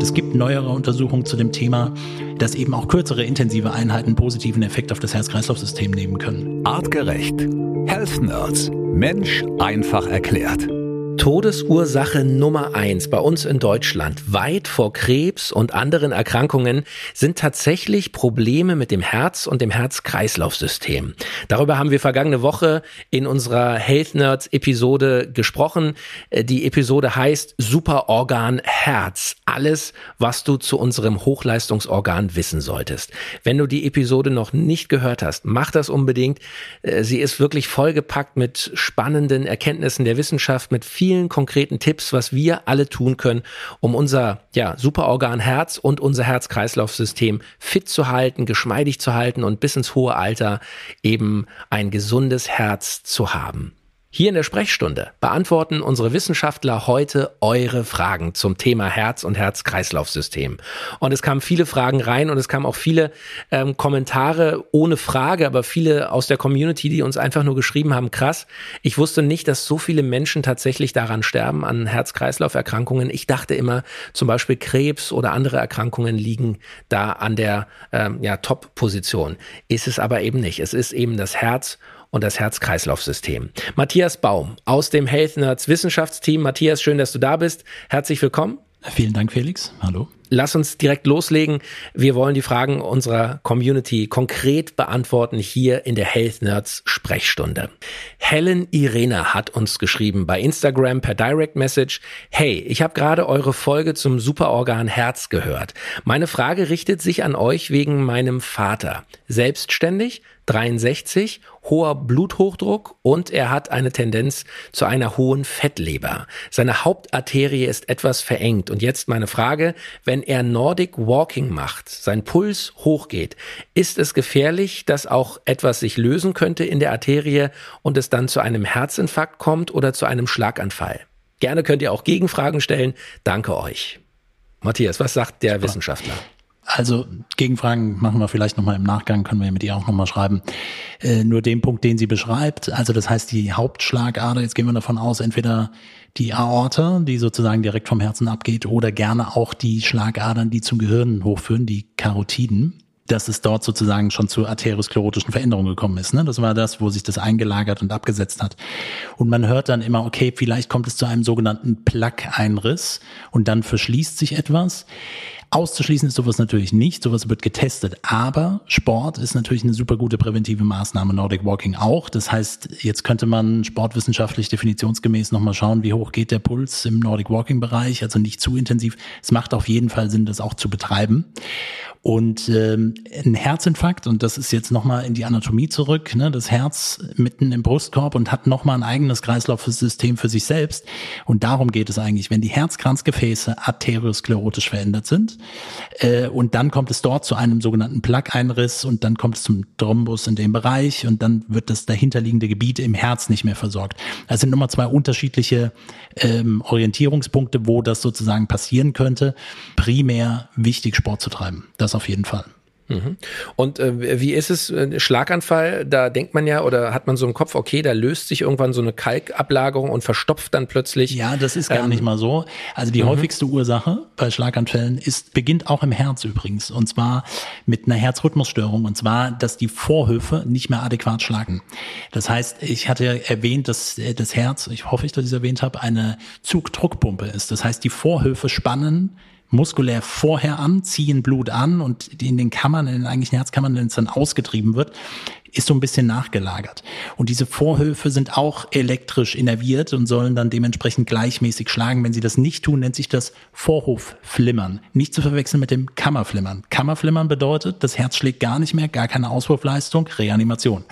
Es gibt neuere Untersuchungen zu dem Thema, dass eben auch kürzere intensive Einheiten positiven Effekt auf das Herz-Kreislauf-System nehmen können. Artgerecht. Health Nerds. Mensch einfach erklärt. Todesursache Nummer eins bei uns in Deutschland, weit vor Krebs und anderen Erkrankungen, sind tatsächlich Probleme mit dem Herz und dem Herz-Kreislauf-System. Darüber haben wir vergangene Woche in unserer Health Nerds Episode gesprochen. Äh, die Episode heißt Superorgan Herz. Alles, was du zu unserem Hochleistungsorgan wissen solltest. Wenn du die Episode noch nicht gehört hast, mach das unbedingt. Äh, sie ist wirklich vollgepackt mit spannenden Erkenntnissen der Wissenschaft, mit viel vielen konkreten Tipps, was wir alle tun können, um unser ja, Superorgan Herz und unser Herz-Kreislauf-System fit zu halten, geschmeidig zu halten und bis ins hohe Alter eben ein gesundes Herz zu haben. Hier in der Sprechstunde beantworten unsere Wissenschaftler heute eure Fragen zum Thema Herz und Herz-Kreislauf-System. Und es kamen viele Fragen rein und es kamen auch viele ähm, Kommentare ohne Frage, aber viele aus der Community, die uns einfach nur geschrieben haben, krass, ich wusste nicht, dass so viele Menschen tatsächlich daran sterben, an Herz-Kreislauf-Erkrankungen. Ich dachte immer, zum Beispiel Krebs oder andere Erkrankungen liegen da an der ähm, ja, Top-Position. Ist es aber eben nicht. Es ist eben das Herz und das Herz-Kreislauf-System. Matthias Baum aus dem Health Nerds Wissenschaftsteam. Matthias, schön, dass du da bist. Herzlich willkommen. Vielen Dank, Felix. Hallo. Lass uns direkt loslegen. Wir wollen die Fragen unserer Community konkret beantworten hier in der Health Nerds Sprechstunde. Helen Irena hat uns geschrieben bei Instagram per Direct Message. Hey, ich habe gerade eure Folge zum Superorgan Herz gehört. Meine Frage richtet sich an euch wegen meinem Vater. Selbstständig, 63, hoher Bluthochdruck und er hat eine Tendenz zu einer hohen Fettleber. Seine Hauptarterie ist etwas verengt. Und jetzt meine Frage, wenn er Nordic Walking macht, sein Puls hochgeht, ist es gefährlich, dass auch etwas sich lösen könnte in der Arterie und es dann zu einem Herzinfarkt kommt oder zu einem Schlaganfall? Gerne könnt ihr auch Gegenfragen stellen. Danke euch. Matthias, was sagt der. Wissenschaftler? Also Gegenfragen machen wir vielleicht nochmal im Nachgang, können wir mit ihr auch nochmal schreiben. Äh, nur den Punkt, den sie beschreibt, also das heißt die Hauptschlagader, jetzt gehen wir davon aus, entweder die Aorta, die sozusagen direkt vom Herzen abgeht, oder gerne auch die Schlagadern, die zum Gehirn hochführen, die Karotiden dass es dort sozusagen schon zu arteriosklerotischen Veränderungen gekommen ist. Ne? Das war das, wo sich das eingelagert und abgesetzt hat. Und man hört dann immer, okay, vielleicht kommt es zu einem sogenannten Plaque-Einriss und dann verschließt sich etwas. Auszuschließen ist sowas natürlich nicht, sowas wird getestet, aber Sport ist natürlich eine super gute präventive Maßnahme, Nordic Walking auch. Das heißt, jetzt könnte man sportwissenschaftlich definitionsgemäß nochmal schauen, wie hoch geht der Puls im Nordic Walking Bereich, also nicht zu intensiv. Es macht auf jeden Fall Sinn, das auch zu betreiben. Und ähm, ein Herzinfarkt, und das ist jetzt nochmal in die Anatomie zurück, ne, das Herz mitten im Brustkorb und hat nochmal ein eigenes Kreislaufsystem für sich selbst. Und darum geht es eigentlich, wenn die Herzkranzgefäße arteriosklerotisch verändert sind. Äh, und dann kommt es dort zu einem sogenannten Plaque-Einriss und dann kommt es zum Thrombus in dem Bereich und dann wird das dahinterliegende Gebiet im Herz nicht mehr versorgt. Das sind nochmal zwei unterschiedliche ähm, Orientierungspunkte, wo das sozusagen passieren könnte. Primär wichtig, Sport zu treiben. Das auf jeden Fall. Mhm. Und äh, wie ist es, äh, Schlaganfall, da denkt man ja oder hat man so im Kopf, okay, da löst sich irgendwann so eine Kalkablagerung und verstopft dann plötzlich. Ja, das ist gar ähm, nicht mal so. Also die mhm. häufigste Ursache bei Schlaganfällen ist, beginnt auch im Herz übrigens. Und zwar mit einer Herzrhythmusstörung. Und zwar, dass die Vorhöfe nicht mehr adäquat schlagen. Das heißt, ich hatte erwähnt, dass äh, das Herz, ich hoffe, dass ich das erwähnt habe, eine Zugdruckpumpe ist. Das heißt, die Vorhöfe spannen muskulär vorher an, ziehen Blut an und in den Kammern, in den eigentlichen Herzkammern, wenn es dann ausgetrieben wird, ist so ein bisschen nachgelagert. Und diese Vorhöfe sind auch elektrisch innerviert und sollen dann dementsprechend gleichmäßig schlagen. Wenn sie das nicht tun, nennt sich das Vorhofflimmern. Nicht zu verwechseln mit dem Kammerflimmern. Kammerflimmern bedeutet, das Herz schlägt gar nicht mehr, gar keine Auswurfleistung, Reanimation.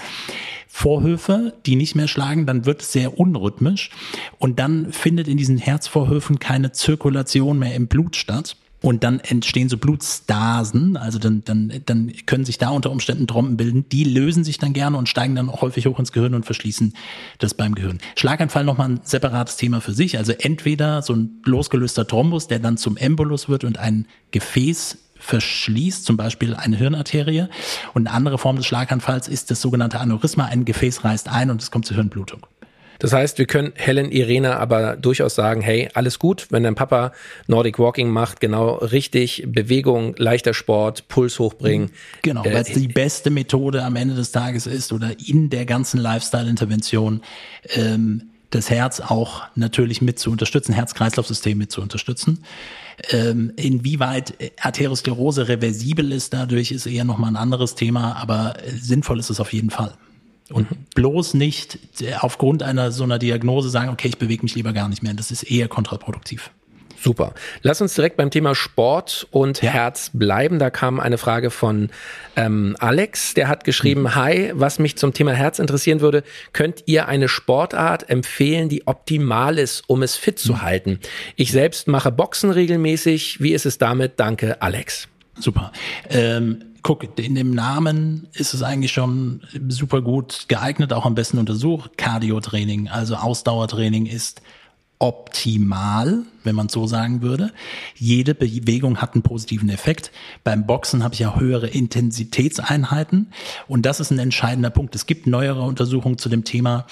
Vorhöfe, die nicht mehr schlagen, dann wird es sehr unrhythmisch und dann findet in diesen Herzvorhöfen keine Zirkulation mehr im Blut statt. Und dann entstehen so Blutstasen, also dann, dann, dann können sich da unter Umständen Trompen bilden. Die lösen sich dann gerne und steigen dann auch häufig hoch ins Gehirn und verschließen das beim Gehirn. Schlaganfall nochmal ein separates Thema für sich. Also entweder so ein losgelöster Thrombus, der dann zum Embolus wird und ein Gefäß verschließt, zum Beispiel eine Hirnarterie. Und eine andere Form des Schlaganfalls ist das sogenannte Aneurysma. Ein Gefäß reißt ein und es kommt zur Hirnblutung. Das heißt, wir können Helen Irena aber durchaus sagen, hey, alles gut, wenn dein Papa Nordic Walking macht, genau richtig, Bewegung, leichter Sport, Puls hochbringen. Genau, äh, weil es die beste Methode am Ende des Tages ist oder in der ganzen Lifestyle-Intervention ähm, das Herz auch natürlich mit zu unterstützen, Herz-Kreislauf-System mit zu unterstützen. Ähm, inwieweit Arteriosklerose reversibel ist dadurch, ist eher nochmal ein anderes Thema, aber sinnvoll ist es auf jeden Fall. Und mhm. bloß nicht aufgrund einer so einer Diagnose sagen, okay, ich bewege mich lieber gar nicht mehr. Das ist eher kontraproduktiv. Super. Lass uns direkt beim Thema Sport und ja. Herz bleiben. Da kam eine Frage von ähm, Alex, der hat geschrieben, mhm. hi, was mich zum Thema Herz interessieren würde, könnt ihr eine Sportart empfehlen, die optimal ist, um es fit zu mhm. halten? Ich selbst mache Boxen regelmäßig. Wie ist es damit? Danke, Alex. Super. Ähm guck, in dem Namen ist es eigentlich schon super gut geeignet, auch am besten untersucht. Cardio-Training, also Ausdauertraining ist optimal, wenn man so sagen würde. Jede Bewegung hat einen positiven Effekt. Beim Boxen habe ich ja höhere Intensitätseinheiten und das ist ein entscheidender Punkt. Es gibt neuere Untersuchungen zu dem Thema,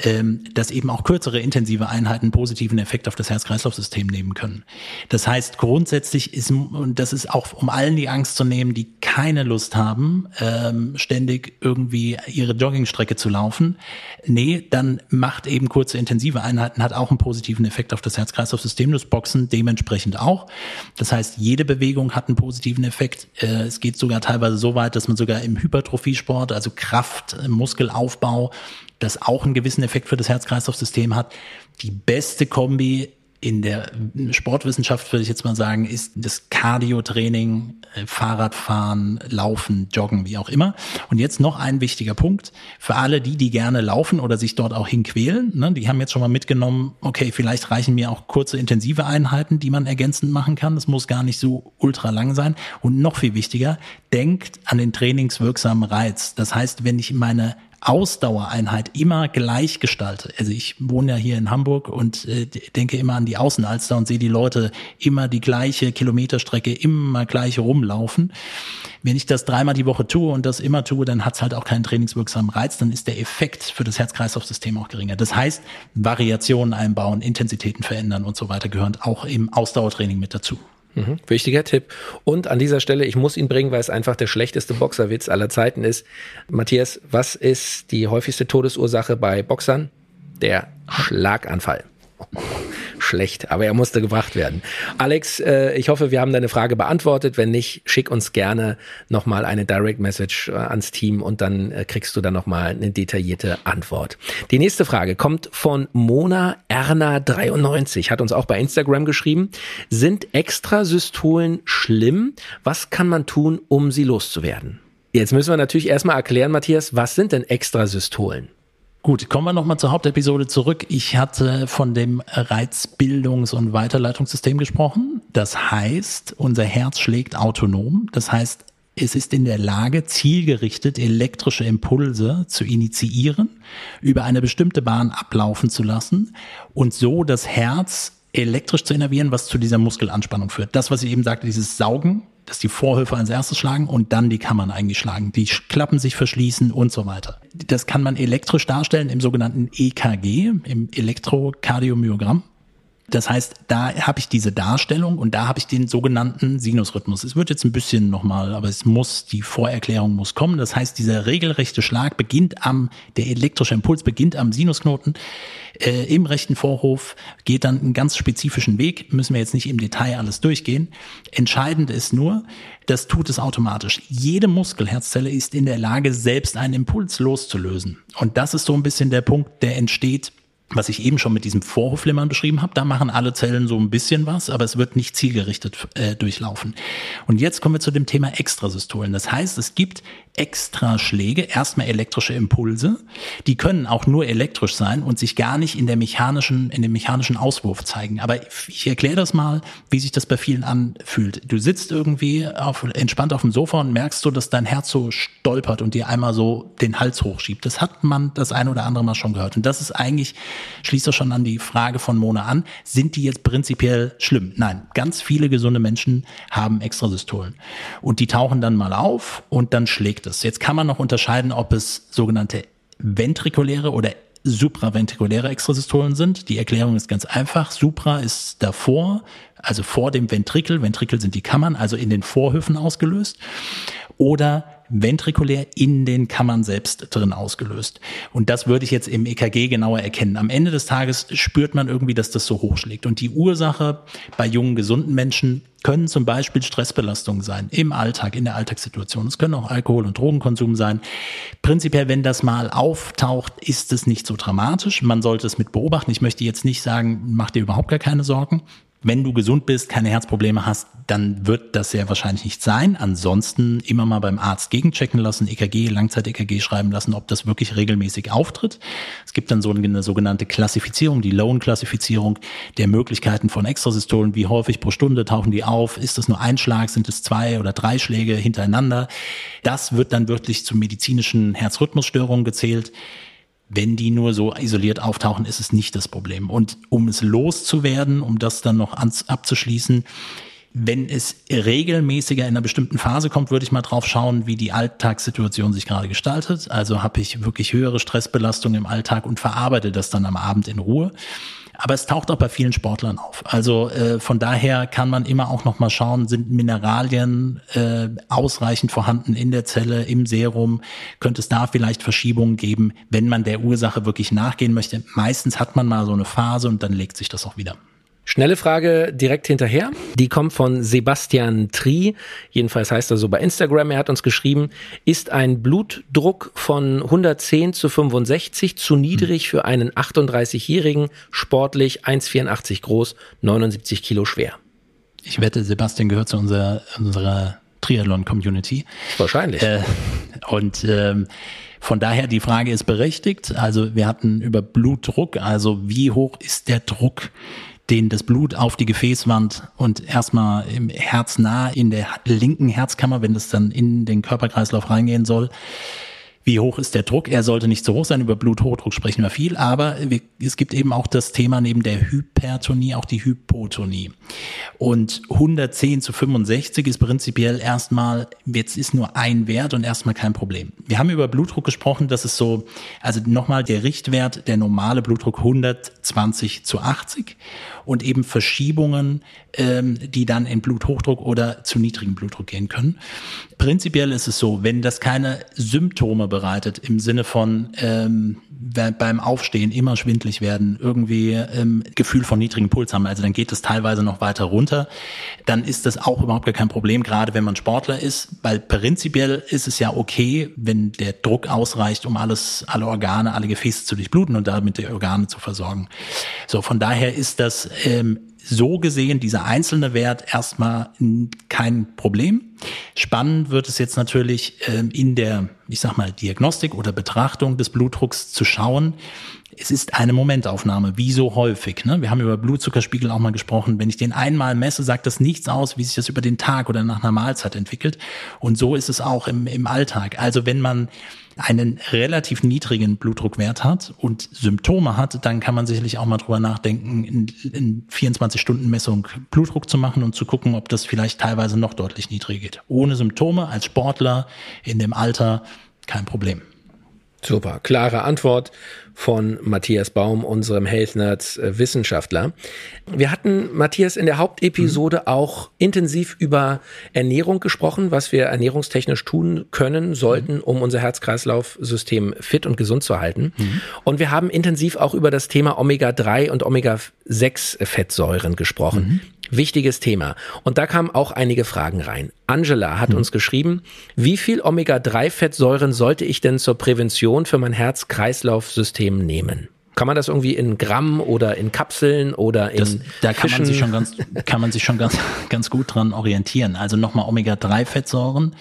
ähm, dass eben auch kürzere intensive Einheiten positiven Effekt auf das Herz-Kreislauf-System nehmen können. Das heißt, grundsätzlich ist, und das ist auch, um allen die Angst zu nehmen, die keine Lust haben, ähm, ständig irgendwie ihre Joggingstrecke zu laufen. Nee, dann macht eben kurze intensive Einheiten, hat auch einen positiven Effekt auf das Herz-Kreislauf-System, das Boxen dementsprechend auch. Das heißt, jede Bewegung hat einen positiven Effekt. Äh, es geht sogar teilweise so weit, dass man sogar im Hypertrophiesport, also Kraft, Muskelaufbau, das auch einen gewissen Effekt für das Herz-Kreislauf-System hat. Die beste Kombi in der Sportwissenschaft würde ich jetzt mal sagen, ist das Cardio-Training, äh, Fahrradfahren, Laufen, Joggen, wie auch immer. Und jetzt noch ein wichtiger Punkt für alle die, die gerne laufen oder sich dort auch hinquälen. Ne, die haben jetzt schon mal mitgenommen, okay, vielleicht reichen mir auch kurze intensive Einheiten, die man ergänzend machen kann. Das muss gar nicht so ultra lang sein. Und noch viel wichtiger, denkt an den trainingswirksamen Reiz. Das heißt, wenn ich meine Ausdauereinheit immer gleich gestalte. Also ich wohne ja hier in Hamburg und äh, denke immer an die Außenalster und sehe die Leute immer die gleiche Kilometerstrecke immer gleich rumlaufen. Wenn ich das dreimal die Woche tue und das immer tue, dann hat es halt auch keinen trainingswirksamen Reiz, dann ist der Effekt für das Herz-Kreislauf-System auch geringer. Das heißt, Variationen einbauen, Intensitäten verändern und so weiter gehören auch im Ausdauertraining mit dazu. Mhm, wichtiger Tipp. Und an dieser Stelle, ich muss ihn bringen, weil es einfach der schlechteste Boxerwitz aller Zeiten ist. Matthias, was ist die häufigste Todesursache bei Boxern? Der Schlaganfall schlecht, aber er musste gebracht werden. Alex, äh, ich hoffe, wir haben deine Frage beantwortet. Wenn nicht, schick uns gerne nochmal eine Direct Message äh, ans Team und dann äh, kriegst du dann nochmal eine detaillierte Antwort. Die nächste Frage kommt von Mona Erna 93, hat uns auch bei Instagram geschrieben. Sind Extrasystolen schlimm? Was kann man tun, um sie loszuwerden? Jetzt müssen wir natürlich erstmal erklären, Matthias, was sind denn Extrasystolen? Gut, kommen wir nochmal zur Hauptepisode zurück. Ich hatte von dem Reizbildungs- und Weiterleitungssystem gesprochen. Das heißt, unser Herz schlägt autonom. Das heißt, es ist in der Lage, zielgerichtet elektrische Impulse zu initiieren, über eine bestimmte Bahn ablaufen zu lassen und so das Herz elektrisch zu innervieren, was zu dieser Muskelanspannung führt. Das, was ich eben sagte, dieses Saugen, dass die Vorhöfe als erstes schlagen und dann die Kammern eigentlich schlagen. Die Klappen sich verschließen und so weiter. Das kann man elektrisch darstellen im sogenannten EKG, im Elektrokardiomyogramm. Das heißt, da habe ich diese Darstellung und da habe ich den sogenannten Sinusrhythmus. Es wird jetzt ein bisschen nochmal, aber es muss, die Vorerklärung muss kommen. Das heißt, dieser regelrechte Schlag beginnt am, der elektrische Impuls beginnt am Sinusknoten äh, im rechten Vorhof, geht dann einen ganz spezifischen Weg, müssen wir jetzt nicht im Detail alles durchgehen. Entscheidend ist nur, das tut es automatisch. Jede Muskelherzzelle ist in der Lage, selbst einen Impuls loszulösen. Und das ist so ein bisschen der Punkt, der entsteht was ich eben schon mit diesem Vorhofflimmern beschrieben habe, da machen alle Zellen so ein bisschen was, aber es wird nicht zielgerichtet äh, durchlaufen. Und jetzt kommen wir zu dem Thema Extrasystolen. Das heißt, es gibt Extraschläge, erstmal elektrische Impulse, die können auch nur elektrisch sein und sich gar nicht in der mechanischen, in dem mechanischen Auswurf zeigen. Aber ich erkläre das mal, wie sich das bei vielen anfühlt. Du sitzt irgendwie auf, entspannt auf dem Sofa und merkst so, dass dein Herz so stolpert und dir einmal so den Hals hochschiebt. Das hat man das ein oder andere Mal schon gehört. Und das ist eigentlich schließt das schon an die Frage von Mona an. Sind die jetzt prinzipiell schlimm? Nein, ganz viele gesunde Menschen haben Extrasystolen. Und die tauchen dann mal auf und dann schlägt es. Jetzt kann man noch unterscheiden, ob es sogenannte ventrikuläre oder supraventrikuläre Extrasystolen sind. Die Erklärung ist ganz einfach. Supra ist davor, also vor dem Ventrikel. Ventrikel sind die Kammern, also in den Vorhöfen ausgelöst. Oder ventrikulär in den Kammern selbst drin ausgelöst. Und das würde ich jetzt im EKG genauer erkennen. Am Ende des Tages spürt man irgendwie, dass das so hochschlägt. Und die Ursache bei jungen, gesunden Menschen können zum Beispiel Stressbelastungen sein im Alltag, in der Alltagssituation. Es können auch Alkohol- und Drogenkonsum sein. Prinzipiell, wenn das mal auftaucht, ist es nicht so dramatisch. Man sollte es mit beobachten. Ich möchte jetzt nicht sagen, mach dir überhaupt gar keine Sorgen. Wenn du gesund bist, keine Herzprobleme hast, dann wird das sehr wahrscheinlich nicht sein. Ansonsten immer mal beim Arzt gegenchecken lassen, EKG, Langzeit-EKG schreiben lassen, ob das wirklich regelmäßig auftritt. Es gibt dann so eine sogenannte Klassifizierung, die Lone-Klassifizierung der Möglichkeiten von Extrasystolen. Wie häufig pro Stunde tauchen die auf? Ist das nur ein Schlag? Sind es zwei oder drei Schläge hintereinander? Das wird dann wirklich zu medizinischen Herzrhythmusstörungen gezählt. Wenn die nur so isoliert auftauchen, ist es nicht das Problem. Und um es loszuwerden, um das dann noch abzuschließen, wenn es regelmäßiger in einer bestimmten Phase kommt, würde ich mal drauf schauen, wie die Alltagssituation sich gerade gestaltet. Also habe ich wirklich höhere Stressbelastung im Alltag und verarbeite das dann am Abend in Ruhe. Aber es taucht auch bei vielen Sportlern auf. Also äh, von daher kann man immer auch noch mal schauen, sind Mineralien äh, ausreichend vorhanden in der Zelle, im Serum? Könnte es da vielleicht Verschiebungen geben, wenn man der Ursache wirklich nachgehen möchte? Meistens hat man mal so eine Phase und dann legt sich das auch wieder. Schnelle Frage direkt hinterher. Die kommt von Sebastian Tri. Jedenfalls heißt er so bei Instagram. Er hat uns geschrieben, ist ein Blutdruck von 110 zu 65 zu niedrig für einen 38-Jährigen, sportlich, 1,84 groß, 79 Kilo schwer. Ich wette, Sebastian gehört zu unserer, unserer Triathlon-Community. Wahrscheinlich. Äh, und ähm, von daher, die Frage ist berechtigt. Also wir hatten über Blutdruck, also wie hoch ist der Druck den das Blut auf die Gefäßwand und erstmal im Herz nah in der linken Herzkammer, wenn das dann in den Körperkreislauf reingehen soll, wie hoch ist der Druck? Er sollte nicht zu hoch sein. Über Bluthochdruck sprechen wir viel, aber es gibt eben auch das Thema neben der Hypertonie auch die Hypotonie. Und 110 zu 65 ist prinzipiell erstmal, jetzt ist nur ein Wert und erstmal kein Problem. Wir haben über Blutdruck gesprochen, das ist so, also nochmal der Richtwert, der normale Blutdruck 120 zu 80 und eben Verschiebungen, ähm, die dann in Bluthochdruck oder zu niedrigem Blutdruck gehen können. Prinzipiell ist es so, wenn das keine Symptome bereitet im Sinne von ähm, beim Aufstehen immer schwindlig werden, irgendwie ähm, Gefühl von niedrigem Puls haben, also dann geht es teilweise noch weiter runter, dann ist das auch überhaupt gar kein Problem, gerade wenn man Sportler ist, weil prinzipiell ist es ja okay, wenn der Druck ausreicht, um alles, alle Organe, alle Gefäße zu durchbluten und damit die Organe zu versorgen. So, von daher ist das ähm, so gesehen dieser einzelne Wert erstmal kein Problem. Spannend wird es jetzt natürlich ähm, in der, ich sag mal, Diagnostik oder Betrachtung des Blutdrucks zu schauen. Es ist eine Momentaufnahme, wie so häufig. Ne? Wir haben über Blutzuckerspiegel auch mal gesprochen. Wenn ich den einmal messe, sagt das nichts aus, wie sich das über den Tag oder nach einer Mahlzeit entwickelt. Und so ist es auch im, im Alltag. Also wenn man einen relativ niedrigen Blutdruckwert hat und Symptome hat, dann kann man sicherlich auch mal drüber nachdenken, in, in 24 Stunden Messung Blutdruck zu machen und zu gucken, ob das vielleicht teilweise noch deutlich niedriger geht. Ohne Symptome als Sportler in dem Alter kein Problem. Super, klare Antwort von Matthias Baum, unserem Health Nerds äh, Wissenschaftler. Wir hatten, Matthias, in der Hauptepisode mhm. auch intensiv über Ernährung gesprochen, was wir ernährungstechnisch tun können, sollten, mhm. um unser Herz-Kreislauf-System fit und gesund zu halten. Mhm. Und wir haben intensiv auch über das Thema Omega-3 und Omega-6-Fettsäuren gesprochen. Wichtiges Thema. Und da kamen auch einige Fragen rein. Angela hat mhm. uns geschrieben, wie viel Omega-3-Fettsäuren sollte ich denn zur Prävention für mein Herz-Kreislauf-System nehmen? Kann man das irgendwie in Gramm oder in Kapseln oder in das, Da kann Fischen? man sich schon ganz, kann man sich schon ganz, ganz gut dran orientieren. Also nochmal Omega-3-Fettsäuren.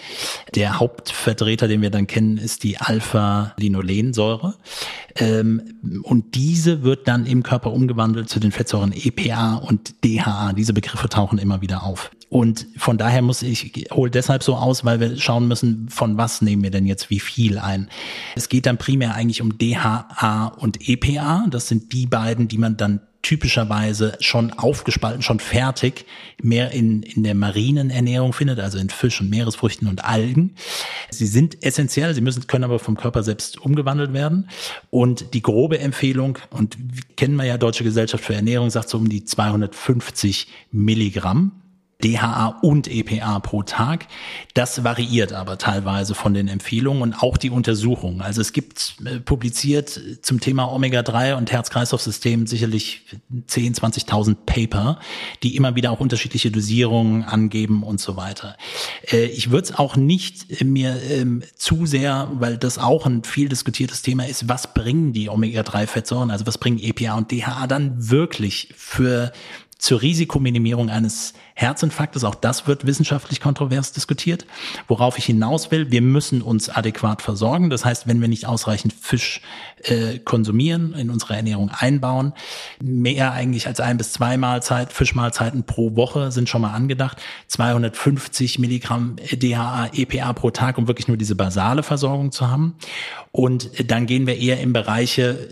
Der Hauptvertreter, den wir dann kennen, ist die Alpha-Linolensäure. Ähm, und diese wird dann im Körper umgewandelt zu den Fettsäuren EPA und DHA. Diese Begriffe tauchen immer wieder auf. Und von daher muss ich, hole deshalb so aus, weil wir schauen müssen, von was nehmen wir denn jetzt wie viel ein. Es geht dann primär eigentlich um DHA und EPA. Das sind die beiden, die man dann typischerweise schon aufgespalten, schon fertig, mehr in, in der marinen Ernährung findet, also in Fisch und Meeresfrüchten und Algen. Sie sind essentiell, sie müssen, können aber vom Körper selbst umgewandelt werden. Und die grobe Empfehlung, und kennen wir ja Deutsche Gesellschaft für Ernährung, sagt so um die 250 Milligramm DHA und EPA pro Tag. Das variiert aber teilweise von den Empfehlungen und auch die Untersuchungen. Also es gibt äh, publiziert zum Thema Omega-3 und Herz-Kreislauf-System sicherlich 10, 20.000 Paper, die immer wieder auch unterschiedliche Dosierungen angeben und so weiter. Äh, ich würde es auch nicht mir ähm, zu sehr, weil das auch ein viel diskutiertes Thema ist, was bringen die Omega-3-Fettsäuren, also was bringen EPA und DHA dann wirklich für zur Risikominimierung eines Herzinfarktes. Auch das wird wissenschaftlich kontrovers diskutiert. Worauf ich hinaus will, wir müssen uns adäquat versorgen. Das heißt, wenn wir nicht ausreichend Fisch äh, konsumieren, in unsere Ernährung einbauen, mehr eigentlich als ein bis zwei Mahlzeit, Fischmahlzeiten pro Woche sind schon mal angedacht. 250 Milligramm DHA, EPA pro Tag, um wirklich nur diese basale Versorgung zu haben. Und dann gehen wir eher in Bereiche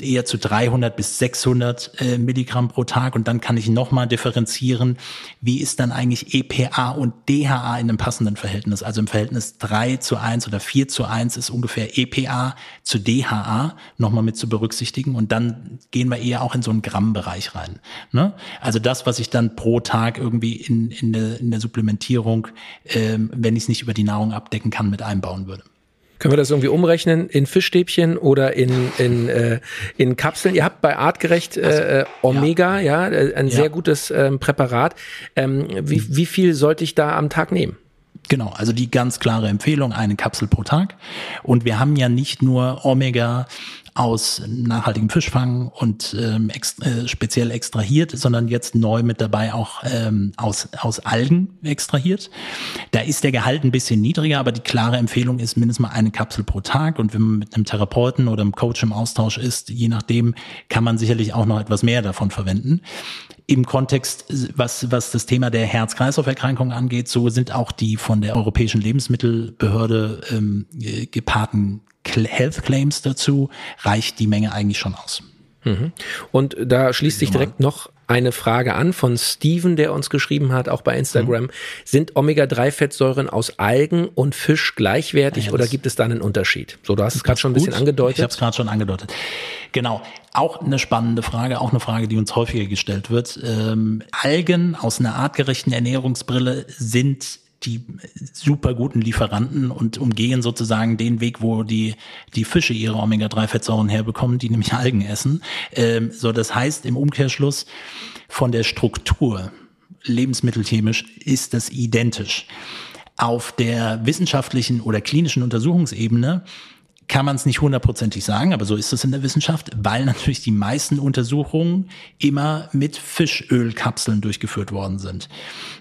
eher zu 300 bis 600 äh, Milligramm pro Tag und dann kann ich nochmal differenzieren, wie ist dann eigentlich EPA und DHA in einem passenden Verhältnis. Also im Verhältnis 3 zu 1 oder 4 zu 1 ist ungefähr EPA zu DHA nochmal mit zu berücksichtigen und dann gehen wir eher auch in so einen Grammbereich rein. Ne? Also das, was ich dann pro Tag irgendwie in, in, der, in der Supplementierung, ähm, wenn ich es nicht über die Nahrung abdecken kann, mit einbauen würde. Können wir das irgendwie umrechnen in Fischstäbchen oder in, in, äh, in Kapseln? Ihr habt bei Artgerecht äh, also, äh, Omega, ja, ja äh, ein ja. sehr gutes ähm, Präparat. Ähm, wie, wie viel sollte ich da am Tag nehmen? Genau, also die ganz klare Empfehlung, eine Kapsel pro Tag. Und wir haben ja nicht nur Omega aus nachhaltigem Fischfang und ähm, ex äh, speziell extrahiert, sondern jetzt neu mit dabei auch ähm, aus, aus Algen extrahiert. Da ist der Gehalt ein bisschen niedriger, aber die klare Empfehlung ist mindestens mal eine Kapsel pro Tag. Und wenn man mit einem Therapeuten oder einem Coach im Austausch ist, je nachdem, kann man sicherlich auch noch etwas mehr davon verwenden im Kontext, was, was das Thema der Herz-Kreislauf-Erkrankungen angeht, so sind auch die von der Europäischen Lebensmittelbehörde ähm, gepaarten Health Claims dazu, reicht die Menge eigentlich schon aus. Mhm. Und da schließt sich direkt noch eine Frage an von Steven, der uns geschrieben hat, auch bei Instagram. Mhm. Sind Omega-3-Fettsäuren aus Algen und Fisch gleichwertig ja, oder gibt es da einen Unterschied? So, du hast es gerade schon ein bisschen angedeutet. Ich habe es gerade schon angedeutet. Genau. Auch eine spannende Frage, auch eine Frage, die uns häufiger gestellt wird. Ähm, Algen aus einer artgerechten Ernährungsbrille sind die super guten Lieferanten und umgehen sozusagen den Weg, wo die, die Fische ihre Omega-3-Fettsäuren herbekommen, die nämlich Algen essen. Ähm, so, das heißt im Umkehrschluss von der Struktur lebensmittelchemisch ist das identisch. Auf der wissenschaftlichen oder klinischen Untersuchungsebene kann man es nicht hundertprozentig sagen, aber so ist es in der Wissenschaft, weil natürlich die meisten Untersuchungen immer mit Fischölkapseln durchgeführt worden sind.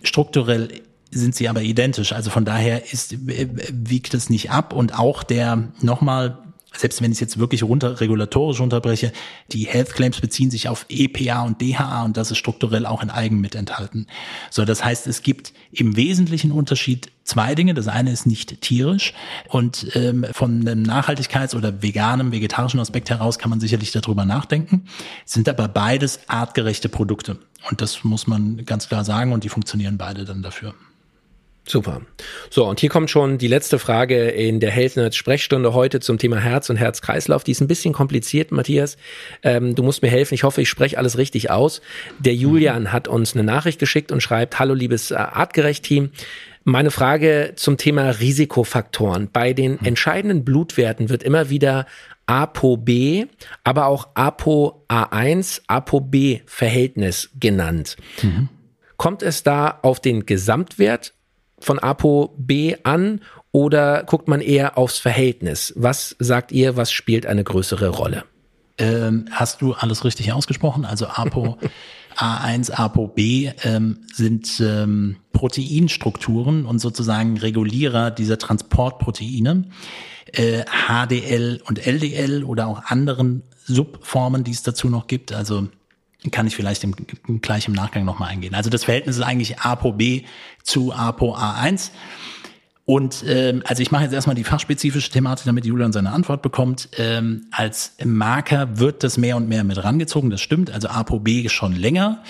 Strukturell sind sie aber identisch. Also von daher ist, wiegt es nicht ab und auch der nochmal selbst wenn ich es jetzt wirklich runter regulatorisch unterbreche, die Health Claims beziehen sich auf EPA und DHA und das ist strukturell auch in Algen mit enthalten. So, das heißt, es gibt im Wesentlichen Unterschied zwei Dinge. Das eine ist nicht tierisch und ähm, von einem Nachhaltigkeits- oder veganem, vegetarischen Aspekt heraus kann man sicherlich darüber nachdenken, sind aber beides artgerechte Produkte und das muss man ganz klar sagen und die funktionieren beide dann dafür. Super. So, und hier kommt schon die letzte Frage in der Health Nerds Sprechstunde heute zum Thema Herz und Herzkreislauf. Die ist ein bisschen kompliziert, Matthias. Ähm, du musst mir helfen. Ich hoffe, ich spreche alles richtig aus. Der Julian hat uns eine Nachricht geschickt und schreibt, hallo liebes äh, Artgerecht-Team. Meine Frage zum Thema Risikofaktoren. Bei den entscheidenden Blutwerten wird immer wieder ApoB, aber auch ApoA1, ApoB Verhältnis genannt. Mhm. Kommt es da auf den Gesamtwert von Apo B an oder guckt man eher aufs Verhältnis? Was sagt ihr, was spielt eine größere Rolle? Ähm, hast du alles richtig ausgesprochen? Also Apo A1, Apo B ähm, sind ähm, Proteinstrukturen und sozusagen Regulierer dieser Transportproteine. Äh, HDL und LDL oder auch anderen Subformen, die es dazu noch gibt. Also kann ich vielleicht im, gleich im Nachgang nochmal eingehen. Also das Verhältnis ist eigentlich ApoB zu ApoA1. Und ähm, also ich mache jetzt erstmal die fachspezifische Thematik, damit Julian seine Antwort bekommt. Ähm, als Marker wird das mehr und mehr mit rangezogen, das stimmt. Also ApoB schon länger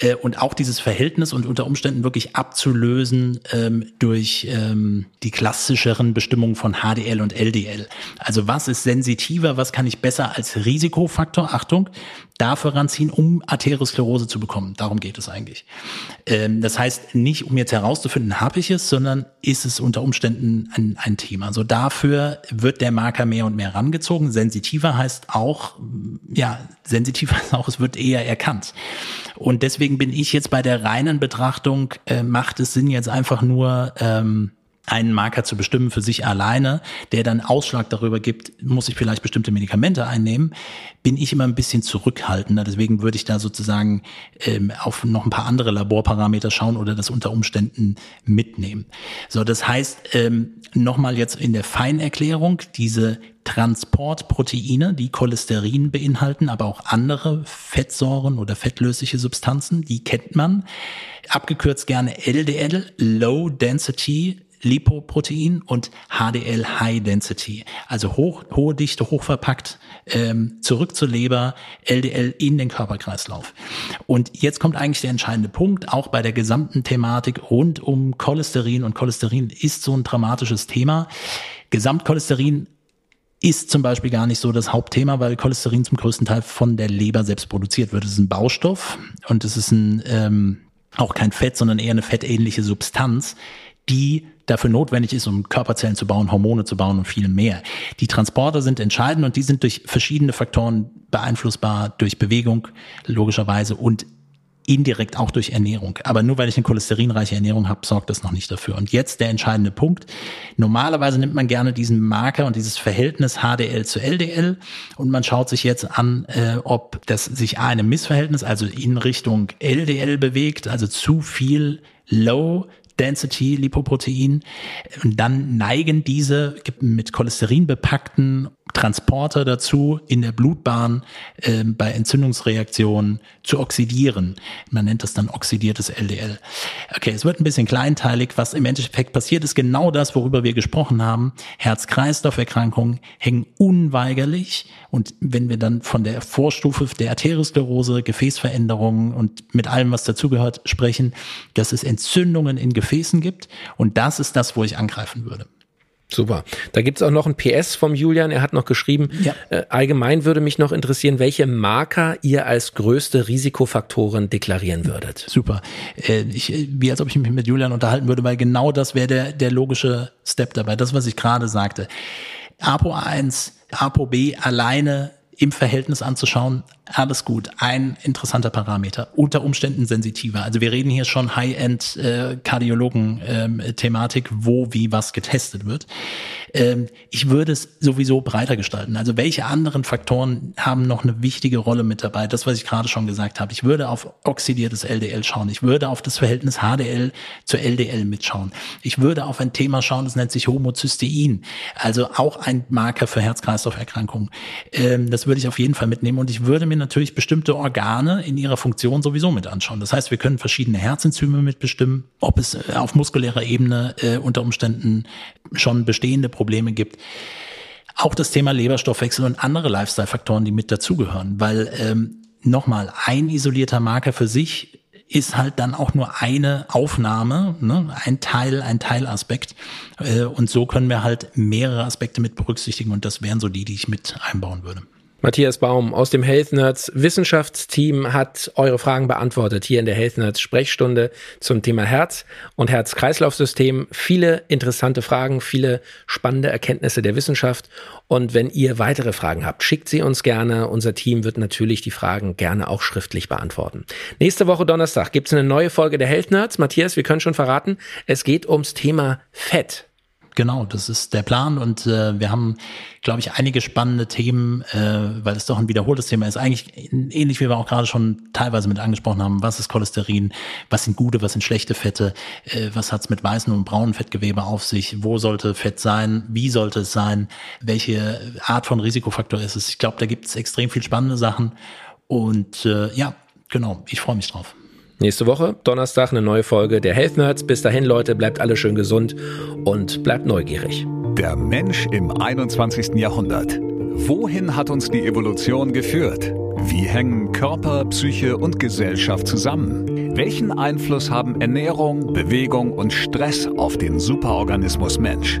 äh, und auch dieses Verhältnis und unter Umständen wirklich abzulösen ähm, durch ähm, die klassischeren Bestimmungen von HDL und LDL. Also was ist sensitiver, was kann ich besser als Risikofaktor, Achtung, dafür ranziehen, um Arteriosklerose zu bekommen. Darum geht es eigentlich. Ähm, das heißt nicht, um jetzt herauszufinden, habe ich es, sondern ist es unter Umständen ein, ein Thema. Also dafür wird der Marker mehr und mehr rangezogen. Sensitiver heißt auch, ja, sensitiver heißt auch, es wird eher erkannt. Und deswegen bin ich jetzt bei der reinen Betrachtung, äh, macht es Sinn jetzt einfach nur, ähm, einen Marker zu bestimmen für sich alleine, der dann Ausschlag darüber gibt, muss ich vielleicht bestimmte Medikamente einnehmen, bin ich immer ein bisschen zurückhaltender. Deswegen würde ich da sozusagen ähm, auf noch ein paar andere Laborparameter schauen oder das unter Umständen mitnehmen. So, das heißt, ähm, nochmal jetzt in der Feinerklärung, diese Transportproteine, die Cholesterin beinhalten, aber auch andere Fettsäuren oder fettlösliche Substanzen, die kennt man. Abgekürzt gerne LDL, Low Density Lipoprotein und HDL High Density, also hoch, hohe Dichte, hochverpackt, ähm, zurück zur Leber, LDL in den Körperkreislauf. Und jetzt kommt eigentlich der entscheidende Punkt, auch bei der gesamten Thematik rund um Cholesterin und Cholesterin ist so ein dramatisches Thema. Gesamtcholesterin ist zum Beispiel gar nicht so das Hauptthema, weil Cholesterin zum größten Teil von der Leber selbst produziert wird. Es ist ein Baustoff und es ist ein ähm, auch kein Fett, sondern eher eine fettähnliche Substanz, die dafür notwendig ist, um Körperzellen zu bauen, Hormone zu bauen und viel mehr. Die Transporter sind entscheidend und die sind durch verschiedene Faktoren beeinflussbar, durch Bewegung logischerweise und indirekt auch durch Ernährung. Aber nur weil ich eine cholesterinreiche Ernährung habe, sorgt das noch nicht dafür. Und jetzt der entscheidende Punkt. Normalerweise nimmt man gerne diesen Marker und dieses Verhältnis HDL zu LDL und man schaut sich jetzt an, äh, ob das sich A, einem Missverhältnis, also in Richtung LDL bewegt, also zu viel Low Density Lipoprotein. Und dann neigen diese mit Cholesterin bepackten Transporter dazu, in der Blutbahn äh, bei Entzündungsreaktionen zu oxidieren. Man nennt das dann oxidiertes LDL. Okay, es wird ein bisschen kleinteilig. Was im Endeffekt passiert, ist genau das, worüber wir gesprochen haben. Herz-Kreislauf-Erkrankungen hängen unweigerlich. Und wenn wir dann von der Vorstufe der Arteriosklerose, Gefäßveränderungen und mit allem, was dazugehört, sprechen, dass es Entzündungen in Gefäßen gibt. Und das ist das, wo ich angreifen würde. Super. Da gibt's auch noch ein PS vom Julian. Er hat noch geschrieben, ja. äh, allgemein würde mich noch interessieren, welche Marker ihr als größte Risikofaktoren deklarieren würdet. Super. Äh, ich, wie als ob ich mich mit Julian unterhalten würde, weil genau das wäre der, der logische Step dabei. Das, was ich gerade sagte. ApoA1, ApoB alleine im Verhältnis anzuschauen, alles gut. Ein interessanter Parameter, unter Umständen sensitiver. Also wir reden hier schon High-End-Kardiologen-Thematik, äh, ähm, wo wie was getestet wird. Ähm, ich würde es sowieso breiter gestalten. Also welche anderen Faktoren haben noch eine wichtige Rolle mit dabei? Das, was ich gerade schon gesagt habe. Ich würde auf oxidiertes LDL schauen. Ich würde auf das Verhältnis HDL zu LDL mitschauen. Ich würde auf ein Thema schauen, das nennt sich Homozystein. Also auch ein Marker für Herz-Kreislauf-Erkrankungen. Ähm, das würde ich auf jeden Fall mitnehmen und ich würde mir natürlich bestimmte Organe in ihrer Funktion sowieso mit anschauen. Das heißt, wir können verschiedene Herzenzyme mitbestimmen, ob es äh, auf muskulärer Ebene äh, unter Umständen schon bestehende Probleme gibt. Auch das Thema Leberstoffwechsel und andere Lifestyle-Faktoren, die mit dazugehören, weil ähm, nochmal ein isolierter Marker für sich ist halt dann auch nur eine Aufnahme, ne? ein Teil, ein Teilaspekt. Äh, und so können wir halt mehrere Aspekte mit berücksichtigen und das wären so die, die ich mit einbauen würde. Matthias Baum aus dem Health Nerds Wissenschaftsteam hat eure Fragen beantwortet hier in der Health Nerds Sprechstunde zum Thema Herz und Herz-Kreislauf-System. Viele interessante Fragen, viele spannende Erkenntnisse der Wissenschaft. Und wenn ihr weitere Fragen habt, schickt sie uns gerne. Unser Team wird natürlich die Fragen gerne auch schriftlich beantworten. Nächste Woche Donnerstag gibt's eine neue Folge der Health Nerds. Matthias, wir können schon verraten, es geht ums Thema Fett. Genau, das ist der Plan und äh, wir haben, glaube ich, einige spannende Themen, äh, weil es doch ein wiederholtes Thema ist. Eigentlich ähnlich wie wir auch gerade schon teilweise mit angesprochen haben. Was ist Cholesterin? Was sind gute, was sind schlechte Fette? Äh, was hat's mit weißen und braunen Fettgewebe auf sich? Wo sollte Fett sein? Wie sollte es sein? Welche Art von Risikofaktor ist es? Ich glaube, da gibt es extrem viel spannende Sachen und äh, ja, genau, ich freue mich drauf. Nächste Woche, Donnerstag, eine neue Folge der Health Nerds. Bis dahin, Leute, bleibt alle schön gesund und bleibt neugierig. Der Mensch im 21. Jahrhundert. Wohin hat uns die Evolution geführt? Wie hängen Körper, Psyche und Gesellschaft zusammen? Welchen Einfluss haben Ernährung, Bewegung und Stress auf den Superorganismus Mensch?